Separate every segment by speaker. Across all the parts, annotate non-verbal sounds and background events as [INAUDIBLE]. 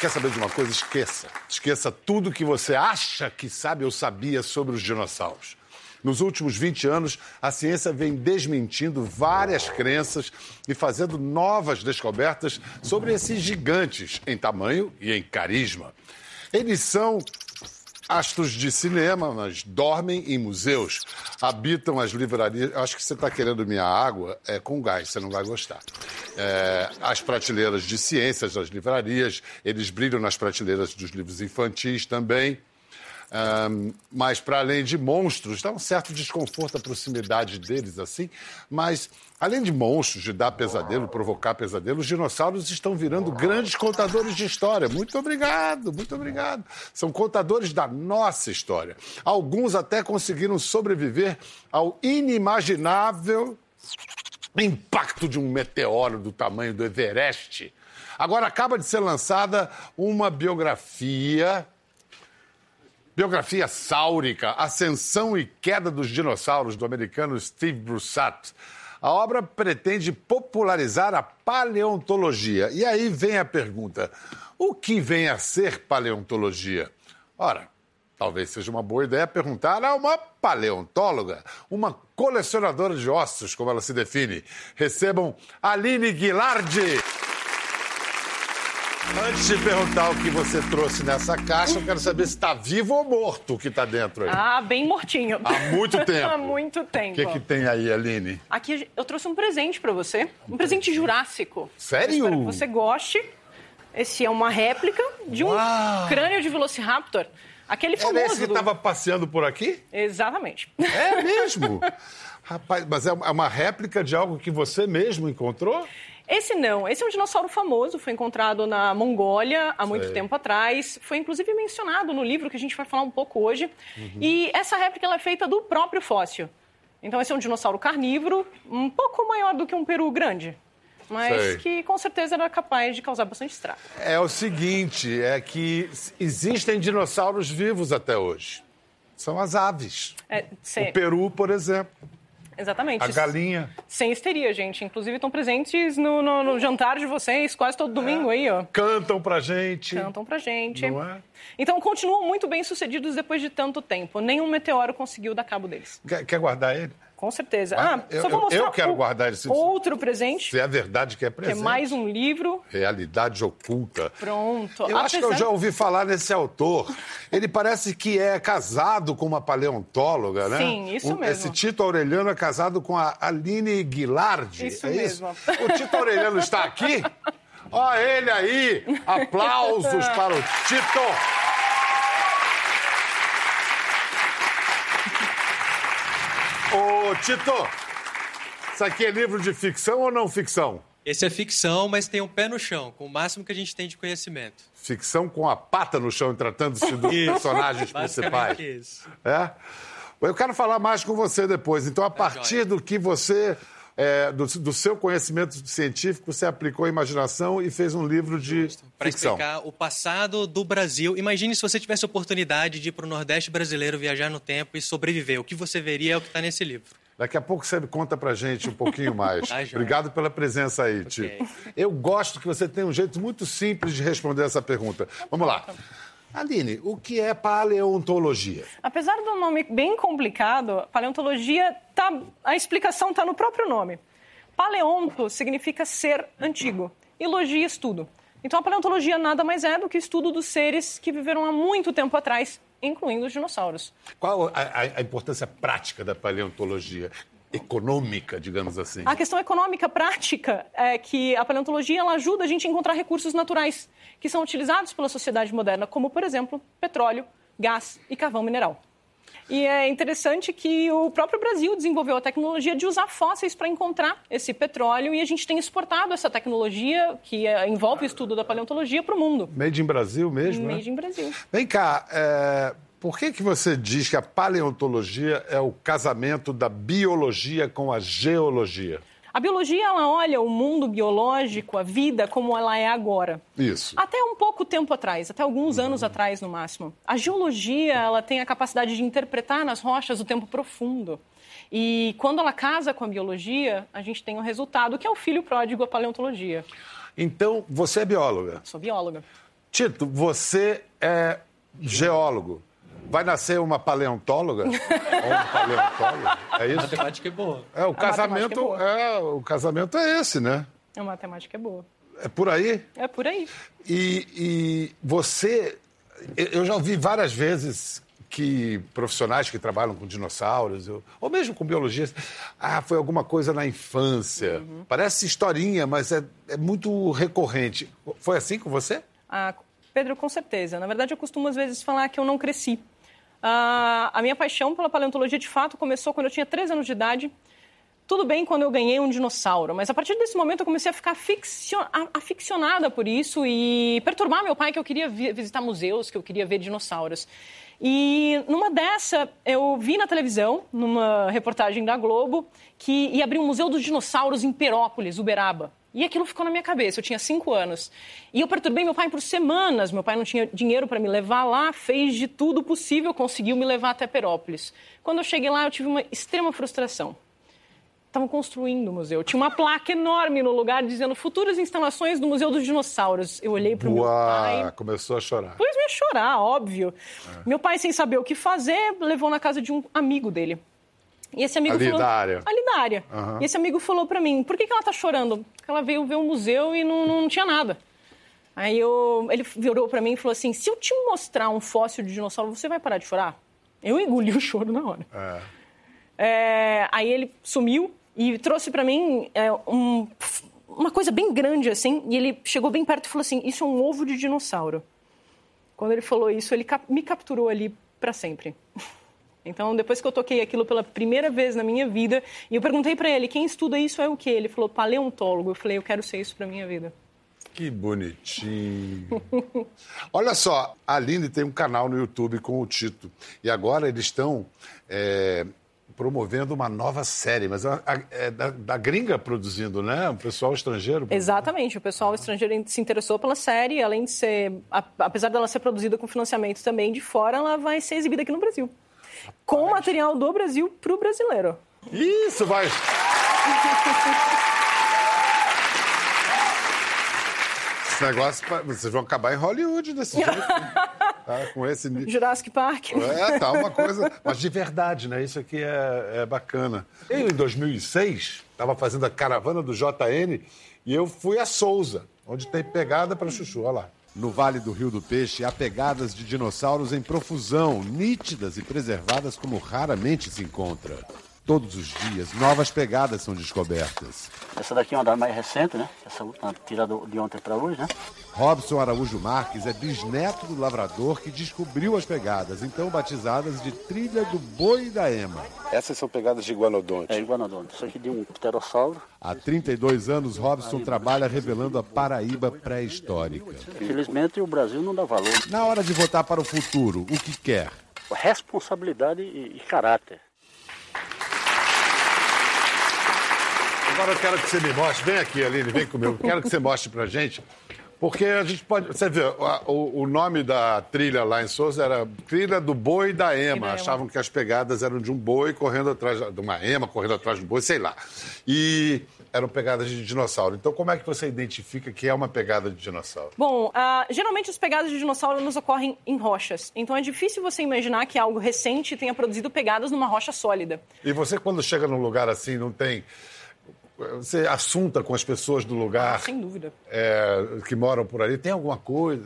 Speaker 1: quer saber de uma coisa? Esqueça. Esqueça tudo que você acha que sabe ou sabia sobre os dinossauros. Nos últimos 20 anos, a ciência vem desmentindo várias crenças e fazendo novas descobertas sobre esses gigantes em tamanho e em carisma. Eles são astros de cinema, mas dormem em museus, habitam as livrarias. Acho que você está querendo minha água é com gás, você não vai gostar. É, as prateleiras de ciências das livrarias, eles brilham nas prateleiras dos livros infantis também. Um, mas para além de monstros, dá um certo desconforto a proximidade deles assim, mas além de monstros, de dar pesadelo, provocar pesadelo, os dinossauros estão virando grandes contadores de história. Muito obrigado, muito obrigado. São contadores da nossa história. Alguns até conseguiram sobreviver ao inimaginável impacto de um meteoro do tamanho do Everest. Agora acaba de ser lançada uma biografia Biografia Sáurica, Ascensão e Queda dos Dinossauros, do americano Steve Brusatte. A obra pretende popularizar a paleontologia. E aí vem a pergunta: o que vem a ser paleontologia? Ora, talvez seja uma boa ideia perguntar a uma paleontóloga, uma colecionadora de ossos, como ela se define. Recebam Aline Guilardi. Antes de perguntar o que você trouxe nessa caixa, eu quero saber se está vivo ou morto o que está dentro aí.
Speaker 2: Ah, bem mortinho.
Speaker 1: Há muito [LAUGHS] tempo.
Speaker 2: Há muito tempo.
Speaker 1: O que, que tem aí, Aline?
Speaker 2: Aqui eu trouxe um presente para você. Um presente jurássico.
Speaker 1: Sério?
Speaker 2: Eu que você goste. Esse é uma réplica de um
Speaker 1: Uau.
Speaker 2: crânio de Velociraptor. Aquele famoso.
Speaker 1: Era esse que estava passeando por aqui?
Speaker 2: Exatamente.
Speaker 1: É mesmo? [LAUGHS] Rapaz, mas é uma réplica de algo que você mesmo encontrou?
Speaker 2: Esse não. Esse é um dinossauro famoso, foi encontrado na Mongólia há muito
Speaker 1: Sei.
Speaker 2: tempo atrás. Foi inclusive mencionado no livro que a gente vai falar um pouco hoje.
Speaker 1: Uhum.
Speaker 2: E essa réplica é feita do próprio fóssil. Então esse é um dinossauro carnívoro, um pouco maior do que um peru grande. Mas
Speaker 1: Sei.
Speaker 2: que com certeza era capaz de causar bastante estrago.
Speaker 1: É o seguinte, é que existem dinossauros vivos até hoje. São as aves.
Speaker 2: É,
Speaker 1: O peru, por exemplo.
Speaker 2: Exatamente.
Speaker 1: A galinha.
Speaker 2: Sem histeria, gente. Inclusive estão presentes no, no- no jantar de vocês quase todo domingo aí, ó.
Speaker 1: Cantam pra gente.
Speaker 2: Cantam pra gente.
Speaker 1: Não é?
Speaker 2: Então continuam muito bem sucedidos depois de tanto tempo. Nenhum meteoro conseguiu dar cabo deles.
Speaker 1: Quer, quer guardar ele?
Speaker 2: Com certeza.
Speaker 1: Ah,
Speaker 2: Ah,
Speaker 1: eu-
Speaker 2: só vou mostrar
Speaker 1: eu quero
Speaker 2: o-
Speaker 1: guardar esse-
Speaker 2: outro presente,
Speaker 1: Se é verdade que é
Speaker 2: que é
Speaker 1: presente.
Speaker 2: mais um livro.
Speaker 1: Realidade oculta.
Speaker 2: Pronto.
Speaker 1: Eu acho que eu
Speaker 2: Apesar-
Speaker 1: já ouvi falar nesse autor. Ele parece que é casado com uma paleontóloga, né?
Speaker 2: Sim, isso
Speaker 1: Um-
Speaker 2: mesmo.
Speaker 1: Esse Tito Aureliano é casado com a Aline Guilardi.
Speaker 2: Isso
Speaker 1: é
Speaker 2: mesmo.
Speaker 1: Isso? O Tito Aureliano está aqui? Ó ele aí! Aplausos [LAUGHS] para o Tito! Ô, Tito, isso aqui é livro de ficção ou não ficção?
Speaker 3: Esse é ficção, mas tem um pé no chão, com o máximo que a gente tem de conhecimento.
Speaker 1: Ficção com a pata no chão, tratando-se [LAUGHS] dos personagens principais.
Speaker 3: Isso.
Speaker 1: É? Eu quero falar mais com você depois. Então, a partir do que você, é, do, do seu conhecimento científico, você aplicou a imaginação e fez um livro de
Speaker 3: Para explicar o passado do Brasil. Imagine se você tivesse a oportunidade de ir para o Nordeste brasileiro, viajar no tempo e sobreviver. O que você veria é o que está nesse livro.
Speaker 1: Daqui a pouco você conta pra gente um pouquinho [LAUGHS] mais.
Speaker 3: Tá.
Speaker 1: Obrigado pela presença aí, Tito. Eu gosto que você tem um jeito muito simples de responder essa pergunta. Vamos lá. Aline, o que é paleontologia?
Speaker 2: Apesar do nome bem complicado, paleontologia, tá, a explicação está no próprio nome. Paleonto significa ser antigo e logia estudo. Então a paleontologia nada mais é do que estudo dos seres que viveram há muito tempo atrás, incluindo os dinossauros.
Speaker 1: Qual a, a- a importância prática da paleontologia? Econômica, digamos assim.
Speaker 2: A questão econômica prática é que a paleontologia ela ajuda a gente a encontrar recursos naturais que são utilizados pela sociedade moderna, como, por exemplo, petróleo, gás e carvão mineral. E é interessante que o próprio Brasil desenvolveu a tecnologia de usar fósseis para encontrar esse petróleo e a gente tem exportado essa tecnologia, que é, envolve o estudo da paleontologia, para o mundo.
Speaker 1: Made in Brasil mesmo, né?
Speaker 2: Made in Brasil.
Speaker 1: Vem cá, é, por que, que você diz que a paleontologia é o casamento da biologia com a geologia?
Speaker 2: A biologia ela olha o mundo biológico, a vida, como ela é agora.
Speaker 1: Isso.
Speaker 2: Até um pouco tempo atrás, até alguns anos atrás no máximo. A geologia ela tem a capacidade de interpretar nas rochas o tempo profundo. E quando ela casa com a biologia, a gente tem um resultado que é o filho pródigo, a paleontologia.
Speaker 1: Então, você é bióloga.
Speaker 2: Sou bióloga.
Speaker 1: Tito, você é geólogo. Vai nascer uma paleontóloga? [LAUGHS] Ou um paleontólogo? É
Speaker 3: A
Speaker 1: isso?
Speaker 3: matemática é boa.
Speaker 1: É, o casamento
Speaker 2: matemática é boa.
Speaker 1: é, o casamento é esse, né?
Speaker 2: A matemática é boa.
Speaker 1: É por aí.
Speaker 2: É por aí.
Speaker 1: E, e você, eu- já ouvi várias vezes que profissionais que trabalham com dinossauros, eu- ou mesmo com biologia, ah, foi alguma coisa na infância. Parece historinha, mas é, é muito recorrente. Foi assim com você?
Speaker 2: Ah, Pedro, com certeza. Na verdade, eu costumo às vezes falar que eu não cresci. Ah, a minha paixão pela paleontologia, de fato, começou quando eu tinha 3 anos de idade. Tudo bem quando eu ganhei um dinossauro, mas a partir desse momento eu comecei a ficar aficionada por isso e perturbar meu pai que eu queria vi- visitar museus, que eu queria ver dinossauros. E numa dessa, eu vi na televisão, numa reportagem da Globo, que ia abrir um museu dos dinossauros em Perópolis, Uberaba. E aquilo ficou na minha cabeça, eu tinha cinco anos. E eu perturbei meu pai por semanas. Meu pai não tinha dinheiro para me levar lá, fez de tudo possível, conseguiu me levar até Perópolis. Quando eu cheguei lá, eu tive uma extrema frustração. Estavam construindo o museu. Tinha uma placa enorme no lugar dizendo futuras instalações do Museu dos Dinossauros. Eu olhei para o meu pai.
Speaker 1: Começou a chorar.
Speaker 2: Pois me chorar, óbvio. Meu pai, sem saber o que fazer, levou na casa de um amigo dele. E esse amigo
Speaker 1: Ali
Speaker 2: falou...
Speaker 1: da área.
Speaker 2: Ali da área.
Speaker 1: Aham.
Speaker 2: E esse amigo falou pra mim, por que, que ela tá chorando? Porque ela veio ver o museu e não, não tinha nada. Aí eu, ele virou pra mim e falou assim, se eu te mostrar um fóssil de dinossauro, você vai parar de chorar? Eu engoli o [LAUGHS] choro na hora.
Speaker 1: É.
Speaker 2: É, aí ele sumiu e trouxe pra mim é, um- uma coisa bem grande assim. E ele chegou bem perto e falou assim: Isso é um ovo de dinossauro. Quando ele falou isso, ele cap- me capturou ali pra sempre. [LAUGHS] Então, depois que eu toquei aquilo pela primeira vez na minha vida, e eu perguntei pra ele: Quem estuda isso é o quê? Ele falou: Paleontólogo. Eu falei: Eu quero ser isso pra minha vida.
Speaker 1: Que bonitinho. [LAUGHS] Olha só, a Aline tem um canal no YouTube com o Tito. E agora eles estão é, promovendo uma nova série, mas a- a- é da, da gringa produzindo, né? O pessoal estrangeiro.
Speaker 2: Exatamente, o pessoal estrangeiro se interessou pela série, além de ser, a- apesar dela ser produzida com financiamento também de fora, ela vai ser exibida aqui no Brasil. Com material do Brasil para o brasileiro.
Speaker 1: Isso, vai. Esse negócio, vocês vão acabar em Hollywood desse jeito. [LAUGHS] Tá? Com esse.
Speaker 2: Jurassic Park.
Speaker 1: É, tá uma coisa. Mas de verdade, né? Isso aqui é, é bacana. Eu, em 2006, estava fazendo a caravana do JN e eu fui a Souza, onde tem pegada para chuchu. Olha lá.
Speaker 4: No Vale do Rio do Peixe há pegadas de dinossauros em profusão, nítidas e preservadas como raramente se encontra. Todos os dias, novas pegadas são descobertas.
Speaker 5: Essa daqui é uma das mais recentes, né? Essa última tirada de ontem para hoje, né?
Speaker 4: Robson Araújo Marques é bisneto do lavrador que descobriu as pegadas, então batizadas de Trilha do Boi da Ema.
Speaker 1: Essas são pegadas de iguanodonte.
Speaker 5: É iguanodonte. Isso aqui de um pterossauro.
Speaker 4: Há 32 anos, Robson trabalha revelando a Paraíba pré-histórica.
Speaker 5: Infelizmente, o Brasil não dá valor.
Speaker 4: Na hora de votar para o futuro, o que quer?
Speaker 5: Responsabilidade e caráter.
Speaker 1: Agora eu quero que você me mostre. Vem aqui, Aline, vem comigo. Quero que você mostre pra gente. Porque a gente pode. Você vê, o, o nome da trilha lá em Souza era Trilha do Boi da Ema.
Speaker 2: da Ema.
Speaker 1: Achavam que as pegadas eram de um boi correndo atrás de uma ema, correndo atrás do boi, sei lá. E eram pegadas de dinossauro. Então, como é que você identifica que é uma pegada de dinossauro?
Speaker 2: Bom, ah, geralmente as pegadas de dinossauro nos ocorrem em rochas. Então é difícil você imaginar que algo recente tenha produzido pegadas numa rocha sólida.
Speaker 1: E você, quando chega num lugar assim, não tem. Você assunta com as pessoas do lugar
Speaker 2: Sem dúvida.
Speaker 1: é, que moram por ali, tem alguma coisa?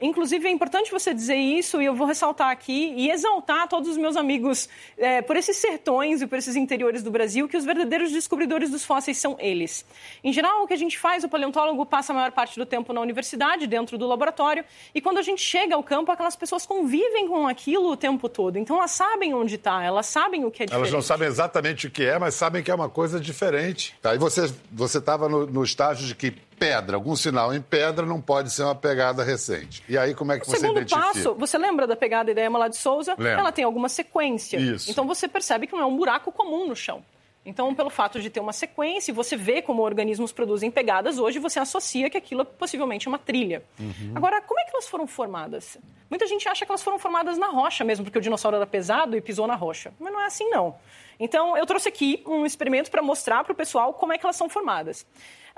Speaker 2: Inclusive, é importante você dizer isso, e eu vou ressaltar aqui e exaltar todos os meus amigos é, por esses sertões e por esses interiores do Brasil, que os verdadeiros descobridores dos fósseis são eles. Em geral, o que a gente faz, o paleontólogo passa a maior parte do tempo na universidade, dentro do laboratório, e quando a gente chega ao campo, aquelas pessoas convivem com aquilo o tempo todo. Então, elas sabem onde está, elas sabem o que é diferente.
Speaker 1: Elas não sabem exatamente o que é, mas sabem que é uma coisa diferente. Tá, e você estava no, no estágio de que pedra, algum sinal em pedra não pode ser uma pegada recente. E aí, como é que
Speaker 2: O
Speaker 1: você
Speaker 2: segundo
Speaker 1: identifica?
Speaker 2: passo, você lembra da pegada Idema lá de Souza?
Speaker 1: Lembro.
Speaker 2: Ela tem alguma sequência.
Speaker 1: Isso.
Speaker 2: Então você percebe que não é um buraco comum no chão. Então, pelo fato de ter uma sequência, e você vê como organismos produzem pegadas, hoje você associa que aquilo é possivelmente uma trilha.
Speaker 1: Uhum.
Speaker 2: Agora, como é que elas foram formadas? Muita gente acha que elas foram formadas na rocha mesmo, porque o dinossauro era pesado e pisou na rocha. Mas não é assim, não. Então, eu trouxe aqui um experimento para mostrar para o pessoal como é que elas são formadas.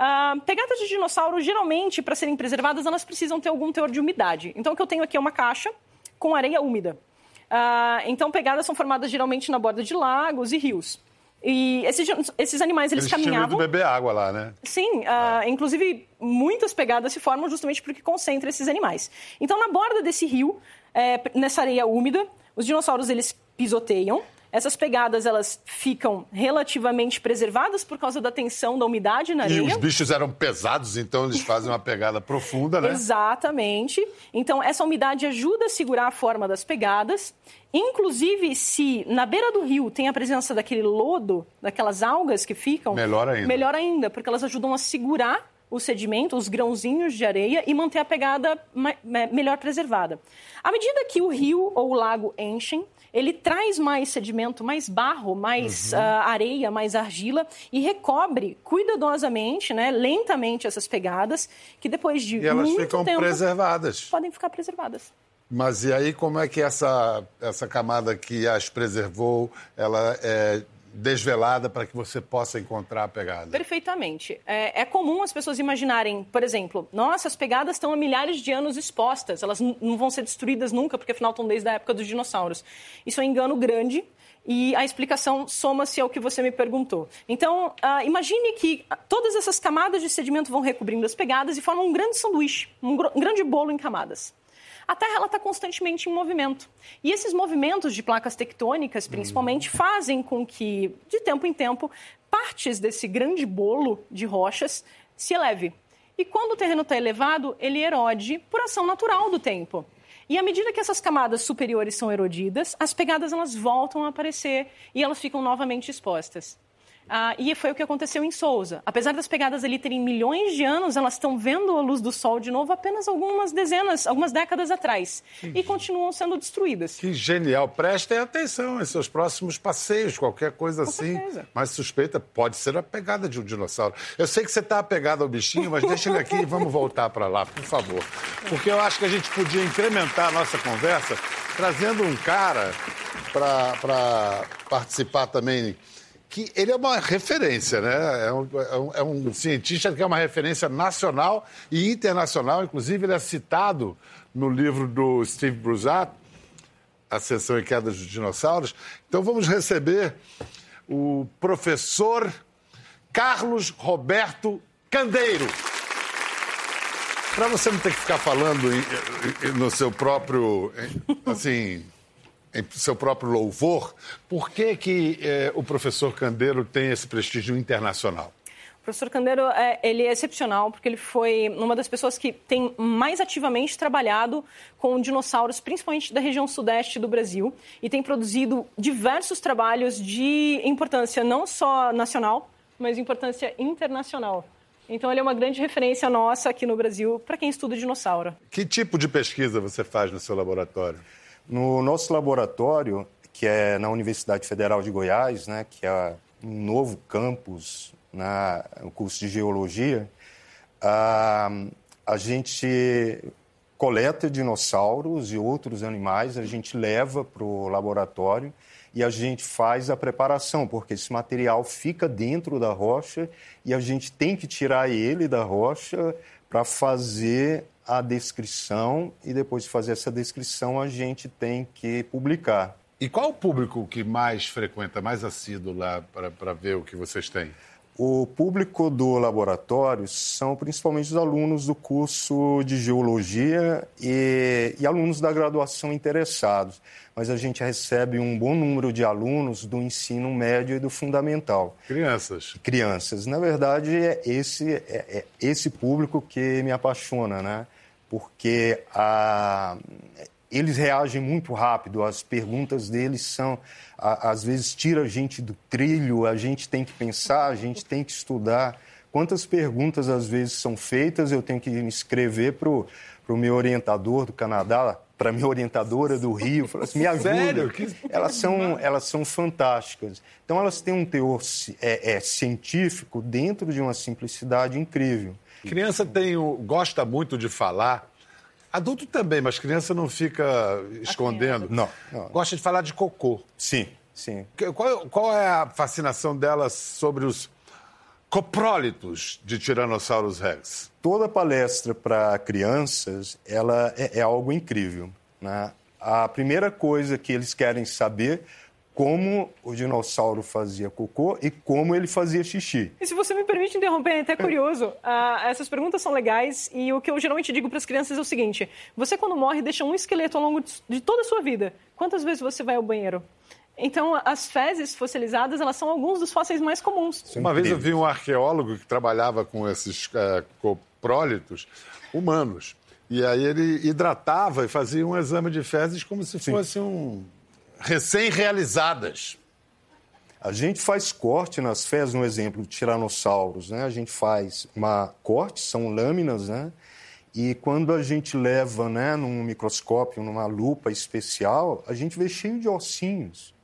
Speaker 2: Uh, pegadas de dinossauro, geralmente, para serem preservadas, elas precisam ter algum teor de umidade. Então, o que eu tenho aqui é uma caixa com areia úmida. Uh, então, pegadas são formadas geralmente na borda de lagos e rios. E esses, esses animais, eles,
Speaker 1: eles
Speaker 2: caminhavam...
Speaker 1: Eles beber água lá, né?
Speaker 2: Sim, uh, inclusive muitas pegadas se formam justamente porque concentra esses animais. Então, na borda desse rio, é, nessa areia úmida, os dinossauros, eles pisoteiam, essas pegadas elas ficam relativamente preservadas por causa da tensão da umidade na areia.
Speaker 1: E os bichos eram pesados, então eles fazem uma pegada profunda, né?
Speaker 2: Exatamente. Então essa umidade ajuda a segurar a forma das pegadas. Inclusive, se na beira do rio tem a presença daquele lodo, daquelas algas que ficam.
Speaker 1: Melhor ainda.
Speaker 2: Melhor ainda, porque elas ajudam a segurar o sedimento, os grãozinhos de areia e manter a pegada melhor preservada. À medida que o rio ou o lago enchem, ele traz mais sedimento, mais barro, mais uhum. uh, areia, mais argila e recobre cuidadosamente, né, lentamente essas pegadas, que depois de
Speaker 1: e elas
Speaker 2: muito
Speaker 1: ficam
Speaker 2: tempo
Speaker 1: preservadas.
Speaker 2: podem ficar preservadas.
Speaker 1: Mas e aí como é que essa, essa camada que as preservou, ela é desvelada para que você possa encontrar a pegada.
Speaker 2: Perfeitamente. É, é, comum as pessoas imaginarem, por exemplo, nossa, as pegadas estão há milhares de anos expostas, elas não vão ser destruídas nunca, porque afinal estão desde a época dos dinossauros. Isso é um engano grande. E a explicação soma-se ao que você me perguntou. Então, uh, imagine que todas essas camadas de sedimento vão recobrindo as pegadas e formam um grande sanduíche, um, um grande bolo em camadas a Terra está constantemente em movimento. E esses movimentos de placas tectônicas, principalmente, fazem com que, de tempo em tempo, partes desse grande bolo de rochas se eleve. E quando o terreno está elevado, ele erode por ação natural do tempo. E à medida que essas camadas superiores são erodidas, as pegadas elas voltam a aparecer e elas ficam novamente expostas. Ah, e foi o que aconteceu em Souza. Apesar das pegadas ali terem milhões de anos, elas estão vendo a luz do sol de novo apenas algumas dezenas, algumas décadas atrás. Que e continuam sendo destruídas.
Speaker 1: Que genial. Prestem atenção em seus próximos passeios, qualquer coisa Com assim. Certeza. Mais suspeita pode ser a pegada de um dinossauro. Eu sei que você está apegado ao bichinho, mas deixa ele aqui e vamos voltar para lá, por favor. Porque eu acho que a gente podia incrementar a nossa conversa trazendo um cara para participar também que ele é uma referência, né? É um, é, um, é um, cientista que é uma referência nacional e internacional. Inclusive, ele é citado no livro do Steve Bruzat, Ascensão e Queda dos Dinossauros. Então, vamos receber o professor Carlos Roberto Candeiro. Para você não ter que ficar falando no seu próprio, assim, em seu próprio louvor, por que, que eh, o professor Candeiro tem esse prestígio internacional?
Speaker 2: O professor Candeiro é, ele é excepcional porque ele foi uma das pessoas que tem mais ativamente trabalhado com dinossauros, principalmente da região sudeste do Brasil, e tem produzido diversos trabalhos de importância não só nacional, mas importância internacional. Então, ele é uma grande referência nossa aqui no Brasil para quem estuda dinossauro.
Speaker 1: Que tipo de pesquisa você faz no seu laboratório?
Speaker 6: No nosso laboratório, que é na Universidade Federal de Goiás, né, que é um novo campus na, no curso de Geologia, a, a gente coleta dinossauros e outros animais, a gente leva para o laboratório e a gente faz a preparação, porque esse material fica dentro da rocha e a gente tem que tirar ele da rocha para fazer a descrição e depois de fazer essa descrição a gente tem que publicar.
Speaker 1: E qual o público que mais frequenta, mais assíduo lá para ver o que vocês têm?
Speaker 6: O público do laboratório são principalmente os alunos do curso de geologia e, e, alunos da graduação interessados, mas a gente recebe um bom número de alunos do ensino médio e do fundamental.
Speaker 1: Crianças.
Speaker 6: Crianças. Na verdade, é esse, é, é esse público que me apaixona, né? Porque a, eles reagem muito rápido, as perguntas deles são, a, às vezes, tira a gente do trilho, a gente tem que pensar, a gente tem que estudar. Quantas perguntas, às vezes, são feitas, eu tenho que me escrever para o meu orientador do Canadá, para minha orientadora do Rio, falar assim, me ajuda. Sério? Elas, são, elas são fantásticas. Então, elas têm um teor é, é, científico dentro de uma simplicidade incrível.
Speaker 1: Criança tem o, gosta muito de falar. Adulto também, mas criança não fica escondendo.
Speaker 6: Não, não.
Speaker 1: Gosta de falar de cocô.
Speaker 6: Sim, sim.
Speaker 1: Qual, qual é a fascinação dela sobre os coprólitos de Tyrannosaurus rex?
Speaker 6: Toda palestra para crianças ela é, é algo incrível. Né? A primeira coisa que eles querem saber como o dinossauro fazia cocô e como ele fazia xixi.
Speaker 2: E se você me permite interromper, é até curioso. Uh, essas perguntas são legais e o que eu geralmente digo para as crianças é o seguinte: você, quando morre, deixa um esqueleto ao longo de toda a sua vida. Quantas vezes você vai ao banheiro? Então, as fezes fossilizadas, elas são alguns dos fósseis mais comuns.
Speaker 1: Uma vez eu vi um arqueólogo que trabalhava com esses uh, coprólitos humanos. E aí ele hidratava e fazia um exame de fezes como se Sim. fosse um recém-realizadas.
Speaker 6: A gente faz corte nas fezes, no exemplo, de tiranossauros, né? A gente faz uma corte, são lâminas, né? E quando a gente leva, né, num microscópio, numa lupa especial, a gente vê cheio de ossinhos,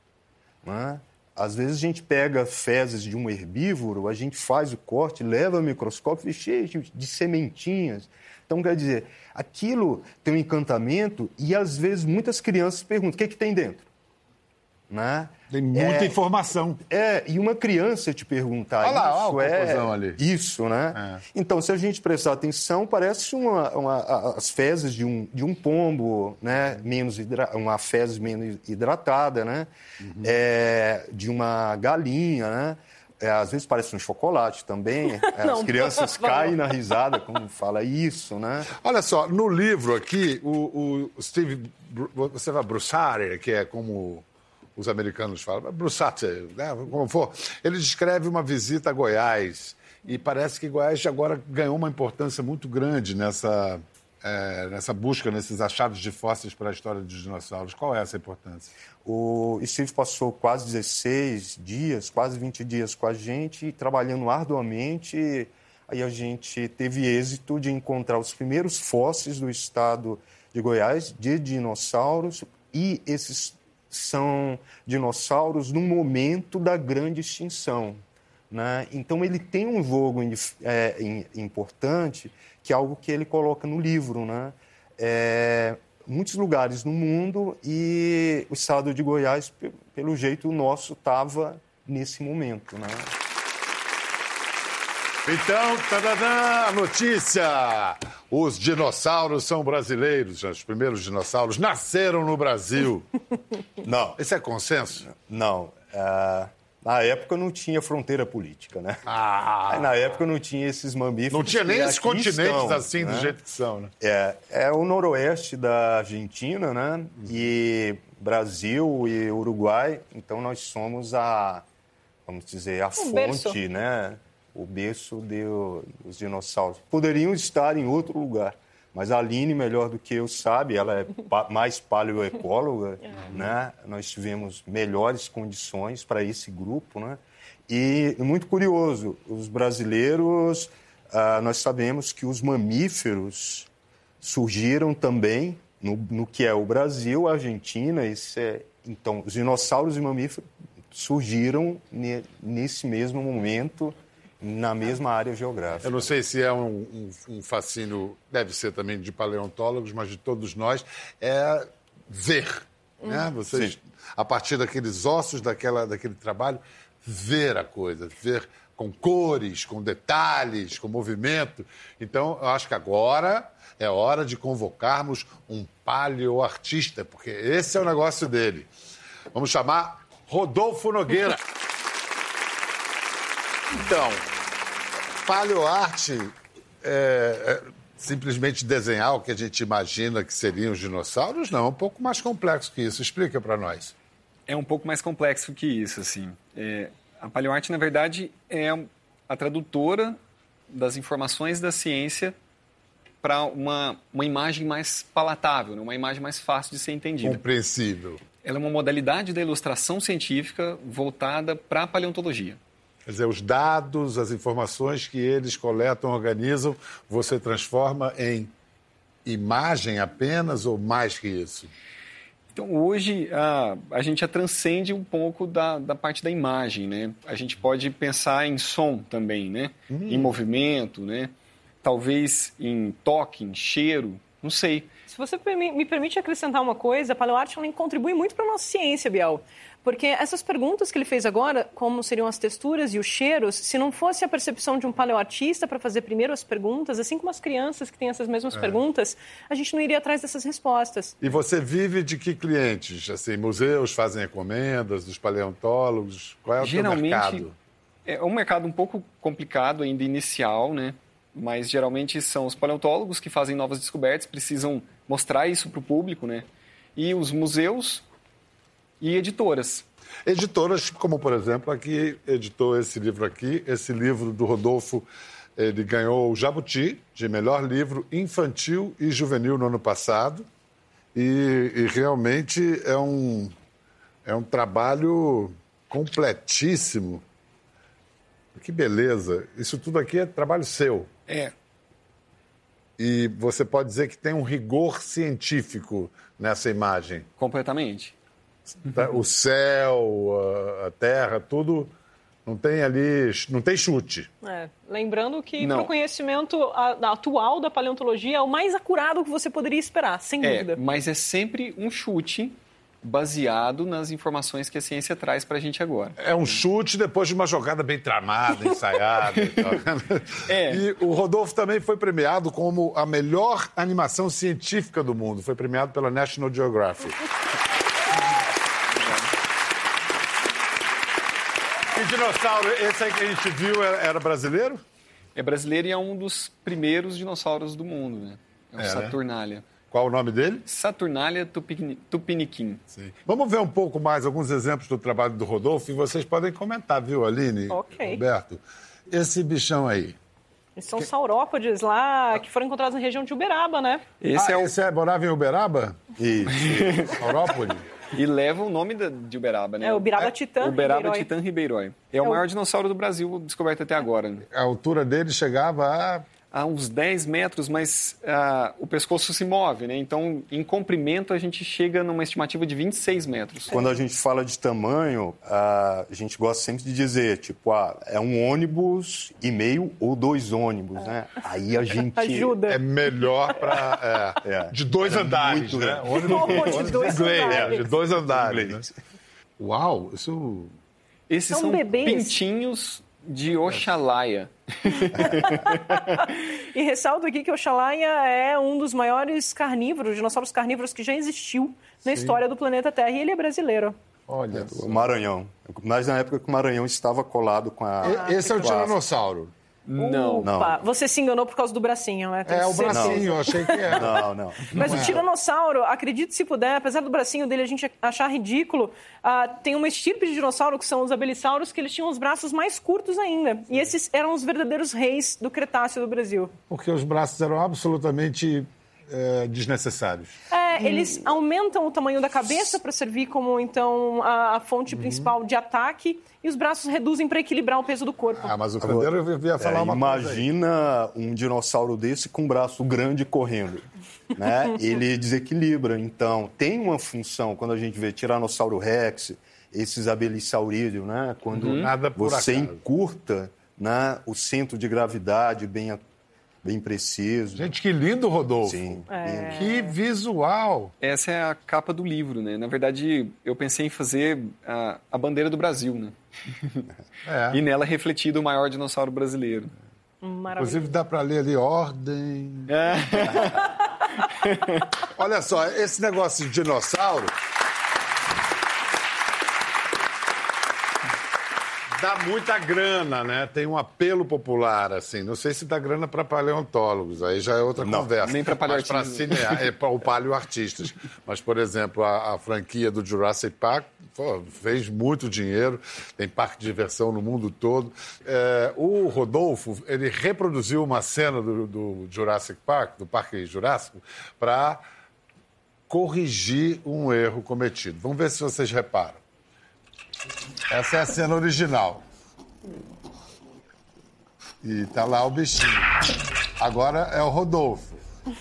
Speaker 6: né? Às vezes a gente pega fezes de um herbívoro, a gente faz o corte, leva ao microscópio e cheio de sementinhas. Então, quer dizer, aquilo tem um encantamento e às vezes muitas crianças perguntam: o que, é que tem dentro? Né?
Speaker 1: Tem muita é, informação.
Speaker 6: É, e uma criança te perguntar
Speaker 1: olha lá,
Speaker 6: isso
Speaker 1: olha é ali.
Speaker 6: isso, né? É. Então, se a gente prestar atenção, parece uma, uma, as fezes de um, de um pombo, né? Menos hidra... uma fezes menos hidratada, né? Uhum. É, de uma galinha, né? É, às vezes parece um chocolate também. [LAUGHS] É, As crianças caem na risada quando fala isso, né?
Speaker 1: Olha só, no livro aqui, o, o Steve, você vai Brussari, que é como os americanos falam, Brussati, né, como for, ele descreve uma visita a Goiás e parece que Goiás agora ganhou uma importância muito grande nessa, é, nessa busca, nesses achados de fósseis para a história dos dinossauros. Qual é essa importância?
Speaker 6: O Steve passou quase 16 dias, quase 20 dias com a gente, trabalhando arduamente. Aí a gente teve êxito de encontrar os primeiros fósseis do estado de Goiás de dinossauros e esses são dinossauros no momento da grande extinção. Né? Então, ele tem um jogo é, importante, que é algo que ele coloca no livro. Né? É, muitos lugares no mundo e o estado de Goiás, pelo jeito, o nosso estava nesse momento. Né?
Speaker 1: Então, tadadã, notícia! Os dinossauros são brasileiros. Os primeiros dinossauros nasceram no Brasil. [LAUGHS]
Speaker 6: Não.
Speaker 1: Esse é consenso?
Speaker 6: Não. Uh, na época não tinha fronteira política, né?
Speaker 1: Ah.
Speaker 6: Na época não tinha esses mamíferos.
Speaker 1: Não tinha nem esses continentes estão, assim, né? do jeito que são, né?
Speaker 6: É, é o noroeste da Argentina, né? Uhum. E Brasil e Uruguai. Então nós somos a, vamos dizer, a um fonte, berço. né? O berço dos dinossauros. Poderiam estar em outro lugar, mas a Aline, melhor do que eu, sabe, ela é pa [LAUGHS] mais paleoecóloga, é. né? Nós tivemos melhores condições para esse grupo, né? E muito curioso, os brasileiros, ah, nós sabemos que os mamíferos surgiram também no, no que é o Brasil, a Argentina, esse é, então os dinossauros e mamíferos surgiram ne, nesse mesmo momento na mesma área geográfica.
Speaker 1: Eu não sei se é um, um, um, fascínio, deve ser também de paleontólogos, mas de todos nós, é ver. Hum. Né? Vocês, Sim. a partir daqueles ossos, daquela, daquele trabalho, ver a coisa, ver com cores, com detalhes, com movimento. Então, eu acho que agora é hora de convocarmos um paleoartista, porque esse é o negócio dele. Vamos chamar Rodolfo Nogueira. Então, paleoarte é, é simplesmente desenhar o que a gente imagina que seriam os dinossauros? Não, é um pouco mais complexo que isso. Explica para nós.
Speaker 7: É um pouco mais complexo que isso, assim. É, a paleoarte, na verdade, é a tradutora das informações da ciência para uma, uma imagem mais palatável, né? uma imagem mais fácil de ser entendida.
Speaker 1: Compreensível.
Speaker 7: Ela é uma modalidade da ilustração científica voltada para a paleontologia.
Speaker 1: Quer dizer, os dados, as informações que eles coletam, organizam, você transforma em imagem apenas ou mais que isso?
Speaker 7: Então, hoje, a, a gente já transcende um pouco da, da parte da imagem, né? A gente pode pensar em som também, né? Hum. Em movimento, né? Talvez em toque, em cheiro, não sei.
Speaker 2: Se você me permite acrescentar uma coisa, a paleoarte contribui muito para a nossa ciência, Biel Porque essas perguntas que ele fez agora, como seriam as texturas e os cheiros, se não fosse a percepção de um paleoartista para fazer primeiro as perguntas, assim como as crianças que têm essas mesmas
Speaker 1: É.
Speaker 2: perguntas, a gente não iria atrás dessas respostas.
Speaker 1: E você vive de que clientes? Assim, museus fazem encomendas dos paleontólogos? Qual é o teu
Speaker 7: Geralmente
Speaker 1: mercado?
Speaker 7: é um mercado um pouco complicado ainda inicial, né? Mas geralmente são os paleontólogos que fazem novas descobertas, precisam mostrar isso para o público, né? E os museus e editoras.
Speaker 1: Editoras, como por exemplo, aqui editou esse livro aqui, esse livro do Rodolfo, ele ganhou o Jabuti de melhor livro infantil e juvenil no ano passado. E, e realmente é um, é um trabalho completíssimo. Que beleza! Isso tudo aqui é trabalho seu.
Speaker 7: É.
Speaker 1: E você pode dizer que tem um rigor científico nessa imagem.
Speaker 7: Completamente.
Speaker 1: Tá? O céu, a- a terra, tudo não tem ali, não tem chute.
Speaker 2: É, lembrando que o conhecimento a- atual da paleontologia é o mais acurado que você poderia esperar, sem
Speaker 7: É,
Speaker 2: dúvida.
Speaker 7: mas é sempre um chute baseado nas informações que a ciência traz para a gente agora.
Speaker 1: É um chute depois de uma jogada bem tramada, ensaiada. e, tal. [LAUGHS]
Speaker 7: É.
Speaker 1: e o Rodolfo também foi premiado como a melhor animação científica do mundo. Foi premiado pela National Geographic. Dinossauro, esse aí que a gente viu era era brasileiro?
Speaker 7: É brasileiro e é um dos primeiros dinossauros do mundo, né? É o
Speaker 1: É, né?
Speaker 7: Saturnalia.
Speaker 1: Qual o nome dele?
Speaker 7: Saturnalia tupini- tupiniquim.
Speaker 1: Vamos ver um pouco mais alguns exemplos do trabalho do Rodolfo e vocês podem comentar, viu, Aline?
Speaker 2: Ok.
Speaker 1: Roberto. Esse bichão aí.
Speaker 2: Eles são saurópodes lá, que foram encontrados na região de Uberaba, né?
Speaker 7: Esse
Speaker 1: ah,
Speaker 7: é o...
Speaker 1: esse é, morava em Uberaba?
Speaker 6: Isso. [LAUGHS]
Speaker 1: Aurópole?
Speaker 7: E leva o nome da- de Uberaba, né?
Speaker 2: É Uberaba Titã
Speaker 7: Uberaba
Speaker 2: Ribeirói.
Speaker 7: Titã Ribeirói. É, o
Speaker 2: o-
Speaker 7: maior dinossauro do Brasil descoberto até agora. né?
Speaker 1: A altura dele chegava a.
Speaker 7: A uns 10 metros, mas ah, o pescoço se move, né? Então, em comprimento, a gente chega numa estimativa de 26 metros.
Speaker 6: Quando a gente fala de tamanho, a gente gosta sempre de dizer, tipo, ah, é um ônibus e meio ou dois ônibus, né? Aí a gente... [LAUGHS]
Speaker 2: Ajuda.
Speaker 1: É melhor para. É, [LAUGHS]
Speaker 6: É.
Speaker 1: De dois
Speaker 6: É
Speaker 1: andares,
Speaker 6: muito
Speaker 1: né?
Speaker 6: grande.
Speaker 1: Ônibus,
Speaker 2: De dois
Speaker 1: inglês,
Speaker 2: andares.
Speaker 1: é, de dois andares. Né? Uau, isso.
Speaker 7: Esses
Speaker 2: São
Speaker 7: são,
Speaker 2: bebês.
Speaker 7: pintinhos de Oxalaia. [LAUGHS]
Speaker 2: E ressalto aqui que o Oxalaia é um dos maiores carnívoros, dinossauros carnívoros que já existiu na história do planeta Terra. E ele é brasileiro.
Speaker 1: Olha.
Speaker 6: O Maranhão. Mas na época que o Maranhão estava colado com a...
Speaker 1: Esse é o tiranossauro.
Speaker 7: Não.
Speaker 2: Opa, você se enganou por causa do bracinho, né? Tenho
Speaker 1: É o
Speaker 2: certeza.
Speaker 1: bracinho, eu achei que era.
Speaker 6: Não, não.
Speaker 2: Mas o tiranossauro, acredite se puder, apesar do bracinho dele a gente achar ridículo, ah, tem uma estirpe de dinossauro que são os abelissauros que eles tinham os braços mais curtos ainda. E esses eram os verdadeiros reis do Cretáceo do Brasil.
Speaker 1: Porque os braços eram absolutamente é, desnecessários.
Speaker 2: É, eles aumentam o tamanho da cabeça para servir como então a, a fonte principal de ataque e os braços reduzem para equilibrar o peso do corpo.
Speaker 1: Ah, mas o Candeiro eu ia falar
Speaker 6: É,
Speaker 1: uma
Speaker 6: imagina um dinossauro desse com um braço grande correndo. Né? [LAUGHS] Ele desequilibra. Então, tem uma função quando a gente vê Tiranossauro Rex, esses abelissaurídeos, né? quando
Speaker 1: Nada por
Speaker 6: você
Speaker 1: acaso.
Speaker 6: encurta né, o centro de gravidade bem, bem preciso.
Speaker 1: Gente, que lindo, Rodolfo.
Speaker 6: Sim.
Speaker 1: Que visual.
Speaker 7: Essa é a capa do livro, né? Na verdade, eu pensei em fazer a, a bandeira do Brasil, né? [LAUGHS]
Speaker 1: É.
Speaker 7: E nela refletido o maior dinossauro brasileiro.
Speaker 2: Maravilhoso.
Speaker 1: Inclusive dá para ler ali ordem. [LAUGHS] Olha só, esse negócio de dinossauro dá muita grana, né? Tem um apelo popular, assim. Não sei se dá grana para paleontólogos, aí já é outra
Speaker 6: Não,
Speaker 1: conversa.
Speaker 7: nem pra
Speaker 1: Mas pra
Speaker 7: paleoartistas.
Speaker 1: cine... é, para o paleoartistas. Mas, por exemplo, a, a franquia do Jurassic Park pô, fez muito dinheiro, tem parque de diversão no mundo todo. É, o Rodolfo, ele reproduziu uma cena do, do Jurassic Park, do Parque Jurássico, para corrigir um erro cometido. Vamos ver se vocês reparam. Essa é a cena original. E tá lá o bichinho. Agora é o Rodolfo.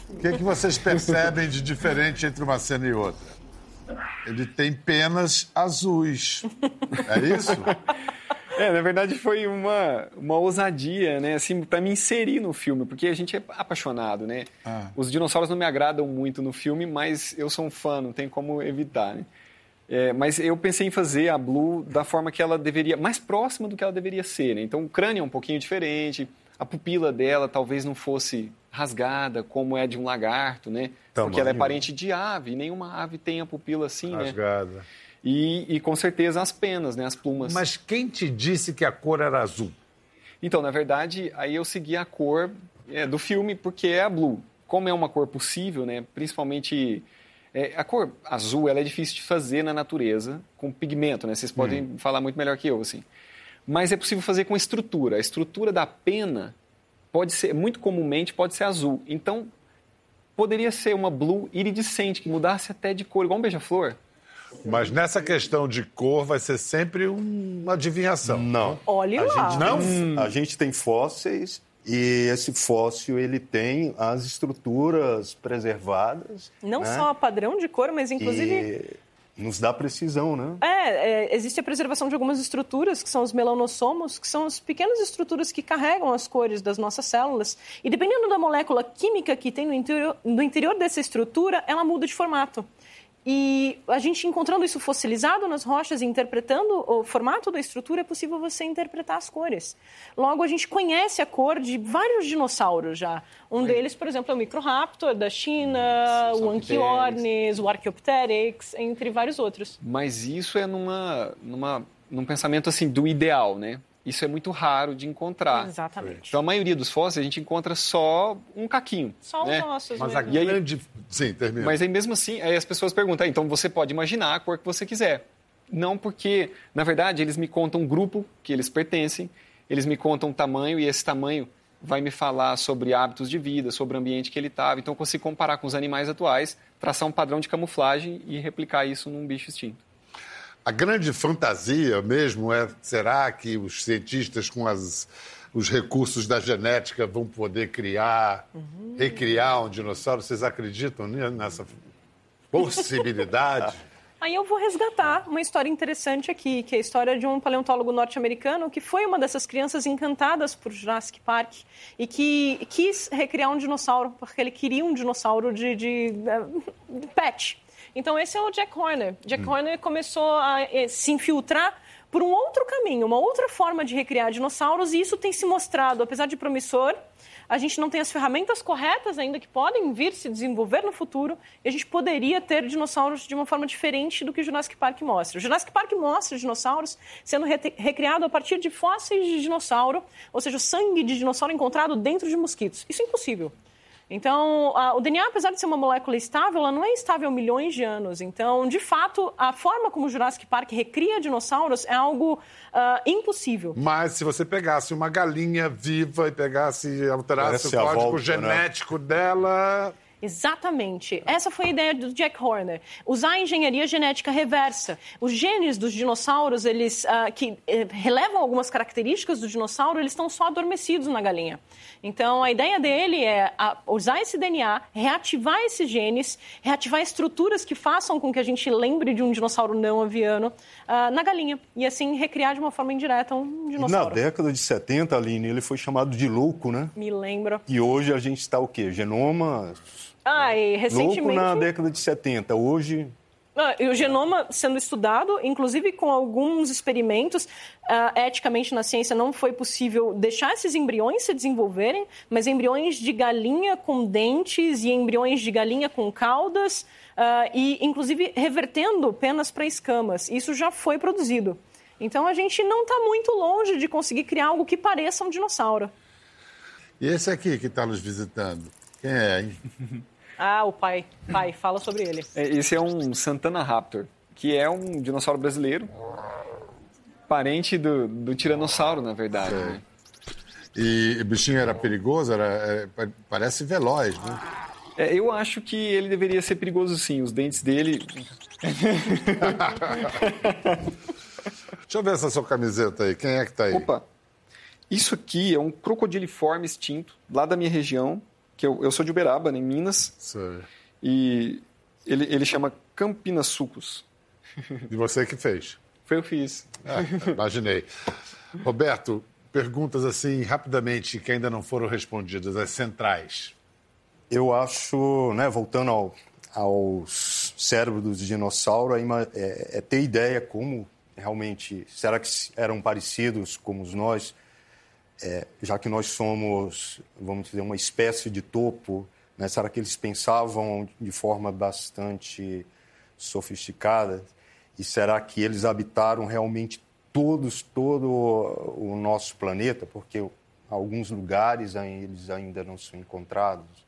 Speaker 1: O que, que vocês percebem de diferente entre uma cena e outra? Ele tem penas azuis. É isso?
Speaker 7: É, na verdade foi uma, uma ousadia, né? Assim, para me inserir no filme, porque a gente é apaixonado, né?
Speaker 1: Ah.
Speaker 7: Os dinossauros não me agradam muito no filme, mas eu sou um fã, não tem como evitar, né? É, mas eu pensei em fazer a Blue da forma que ela deveria, mais próxima do que ela deveria ser. Né? Então o crânio é um pouquinho diferente, a pupila dela talvez não fosse rasgada como é de um lagarto, né?
Speaker 1: Tamanho.
Speaker 7: Porque ela é parente de ave, nenhuma ave tem a pupila assim, né?
Speaker 1: Rasgada.
Speaker 7: E, e com certeza as penas, né? As plumas.
Speaker 1: Mas quem te disse que a cor era azul?
Speaker 7: Então, na verdade, aí eu segui a cor é, do filme porque é a blue. Como é uma cor possível, né? Principalmente é, a cor azul, ela é difícil de fazer na natureza com pigmento, né? Vocês podem falar muito melhor que eu, assim. Mas é possível fazer com estrutura. A estrutura da pena pode ser, muito comumente, pode ser azul. Então, poderia ser uma blue iridescente que mudasse até de cor, igual um beija-flor.
Speaker 1: Mas nessa questão de cor vai ser sempre uma adivinhação.
Speaker 6: Não.
Speaker 2: Olhe
Speaker 6: a
Speaker 2: lá.
Speaker 6: Gente
Speaker 1: Não?
Speaker 6: tem, a gente tem fósseis e esse fóssil ele tem as estruturas preservadas.
Speaker 2: Não
Speaker 6: né?
Speaker 2: só padrão de cor, mas inclusive.
Speaker 6: E nos dá precisão, né?
Speaker 2: É, é, existe a preservação de algumas estruturas, que são os melanossomos, que são as pequenas estruturas que carregam as cores das nossas células. E dependendo da molécula química que tem no interior, no interior dessa estrutura, ela muda de formato. E a gente encontrando isso fossilizado nas rochas e interpretando o formato da estrutura, é possível você interpretar as cores. Logo, a gente conhece a cor de vários dinossauros já. Um deles, por exemplo, é o Microraptor da China,
Speaker 7: Os
Speaker 2: o Anchiornis, o Archaeopteryx, entre vários outros.
Speaker 7: Mas isso é numa, numa, num pensamento assim do ideal, né? Isso é muito raro de encontrar.
Speaker 2: Exatamente.
Speaker 7: Então, a maioria dos fósseis a gente encontra só um caquinho.
Speaker 2: Só os
Speaker 7: né?
Speaker 2: ossos
Speaker 1: Mas a
Speaker 2: mesmo.
Speaker 7: Aí-
Speaker 1: grande. Sim, termina.
Speaker 7: Mas aí mesmo assim, aí as pessoas perguntam, "Ah, então você pode imaginar a cor que você quiser. Não porque, na verdade, eles me contam um grupo que eles pertencem, eles me contam um tamanho e esse tamanho vai me falar sobre hábitos de vida, sobre o ambiente que ele estava. Então eu consigo comparar com os animais atuais, traçar um padrão de camuflagem e replicar isso num bicho extinto.
Speaker 1: A grande fantasia mesmo é: será que os cientistas, com as, os recursos da genética, vão poder criar, recriar um dinossauro? Vocês acreditam nessa possibilidade? [LAUGHS]
Speaker 2: Aí eu vou resgatar uma história interessante aqui, que é a história de um paleontólogo norte-americano que foi uma dessas crianças encantadas por Jurassic Park e que quis recriar um dinossauro, porque ele queria um dinossauro de, de, de pet. Então esse é o Jack Horner. Jack Horner começou a eh, se infiltrar por um outro caminho, uma outra forma de recriar dinossauros e isso tem se mostrado, apesar de promissor, a gente não tem as ferramentas corretas ainda que podem vir se desenvolver no futuro e a gente poderia ter dinossauros de uma forma diferente do que o Jurassic Park mostra. O Jurassic Park mostra dinossauros sendo re- recriado a partir de fósseis de dinossauro, ou seja, sangue de dinossauro encontrado dentro de mosquitos. Isso é impossível. Então, a- o DNA, apesar de ser uma molécula estável, ela não é estável há milhões de anos. Então, de fato, a forma como o Jurassic Park recria dinossauros é algo ah, impossível.
Speaker 1: Mas se você pegasse uma galinha viva e pegasse, alterasse
Speaker 6: Parece
Speaker 1: o código
Speaker 6: volta, né?
Speaker 1: genético dela.
Speaker 2: Exatamente. Essa foi a ideia do Jack Horner. Usar a engenharia genética reversa. Os genes dos dinossauros, eles ah, que eh, relevam algumas características do dinossauro, eles estão só adormecidos na galinha. Então, a ideia dele é ah, usar esse DNA, reativar esses genes, reativar estruturas que façam com que a gente lembre de um dinossauro não aviano ah, na galinha. E assim, recriar de uma forma indireta um
Speaker 6: E na
Speaker 2: dinossauro.
Speaker 6: década de 70, Aline, ele foi chamado de louco, né?
Speaker 2: Me lembra.
Speaker 6: E hoje a gente está o quê? Genoma
Speaker 2: Ah, e
Speaker 6: louco
Speaker 2: recentemente...
Speaker 6: na década de 70. Hoje,
Speaker 2: Ah, e o genoma sendo estudado, inclusive com alguns experimentos, ah, eticamente na ciência não foi possível deixar esses embriões se desenvolverem, mas embriões de galinha com dentes e embriões de galinha com caudas, ah, e inclusive revertendo penas para escamas. Isso já foi produzido. Então a gente não está muito longe de conseguir criar algo que pareça um dinossauro.
Speaker 1: E esse aqui que está nos visitando? Quem é, hein? [LAUGHS]
Speaker 2: Ah, o pai. Pai, fala sobre ele.
Speaker 7: É, Esse é um Santana Raptor, que é um dinossauro brasileiro, parente do, do tiranossauro, na verdade. né?
Speaker 1: E o bichinho era perigoso? Era, é, pa- parece veloz, né?
Speaker 7: É, eu acho que ele deveria ser perigoso sim. Os dentes dele. [LAUGHS]
Speaker 1: Deixa eu ver essa sua camiseta aí. Quem é que tá aí?
Speaker 7: Opa! Isso aqui é um crocodiliforme extinto, lá da minha região, que eu, eu sou de Uberaba, né, em Minas,
Speaker 1: Sei.
Speaker 7: e ele, ele chama Campinas Sucos.
Speaker 1: E você que fez.
Speaker 7: Foi eu que fiz.
Speaker 1: Ah, imaginei. Roberto, perguntas assim rapidamente que ainda não foram respondidas, as centrais.
Speaker 6: eu acho, né, voltando ao- aos cérebro dos dinossauros é, é ter ideia como realmente será que eram parecidos como nós, é, já que nós somos, vamos dizer, uma espécie de topo, né? será que eles pensavam de forma bastante sofisticada? E será que eles habitaram realmente todos, todo o nosso planeta? Porque alguns lugares eles ainda não são encontrados,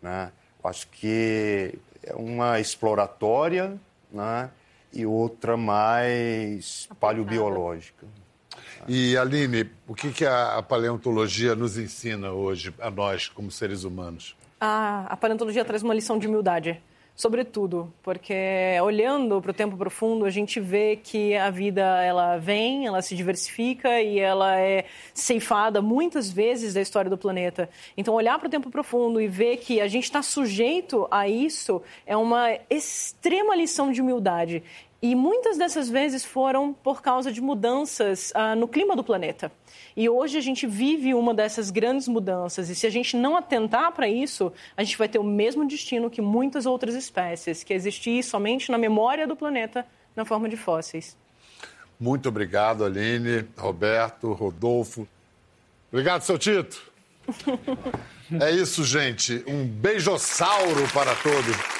Speaker 6: né? Acho que é uma exploratória, né? E outra mais paleobiológica.
Speaker 1: E Aline, o que, que a paleontologia nos ensina hoje a nós como seres humanos?
Speaker 2: Ah, a paleontologia traz uma lição de humildade sobretudo, porque olhando para o tempo profundo, a gente vê que a vida ela vem, ela se diversifica e ela é ceifada muitas vezes da história do planeta. Então, olhar para o tempo profundo e ver que a gente está sujeito a isso é uma extrema lição de humildade. E muitas dessas vezes foram por causa de mudanças uh, no clima do planeta. E hoje a gente vive uma dessas grandes mudanças. E se a gente não atentar para isso, a gente vai ter o mesmo destino que muitas outras espécies, que é existir somente na memória do planeta na forma de fósseis.
Speaker 1: Muito obrigado, Aline, Roberto, Rodolfo. Obrigado, seu Tito. [LAUGHS] é isso, gente. Um beijossauro para todos.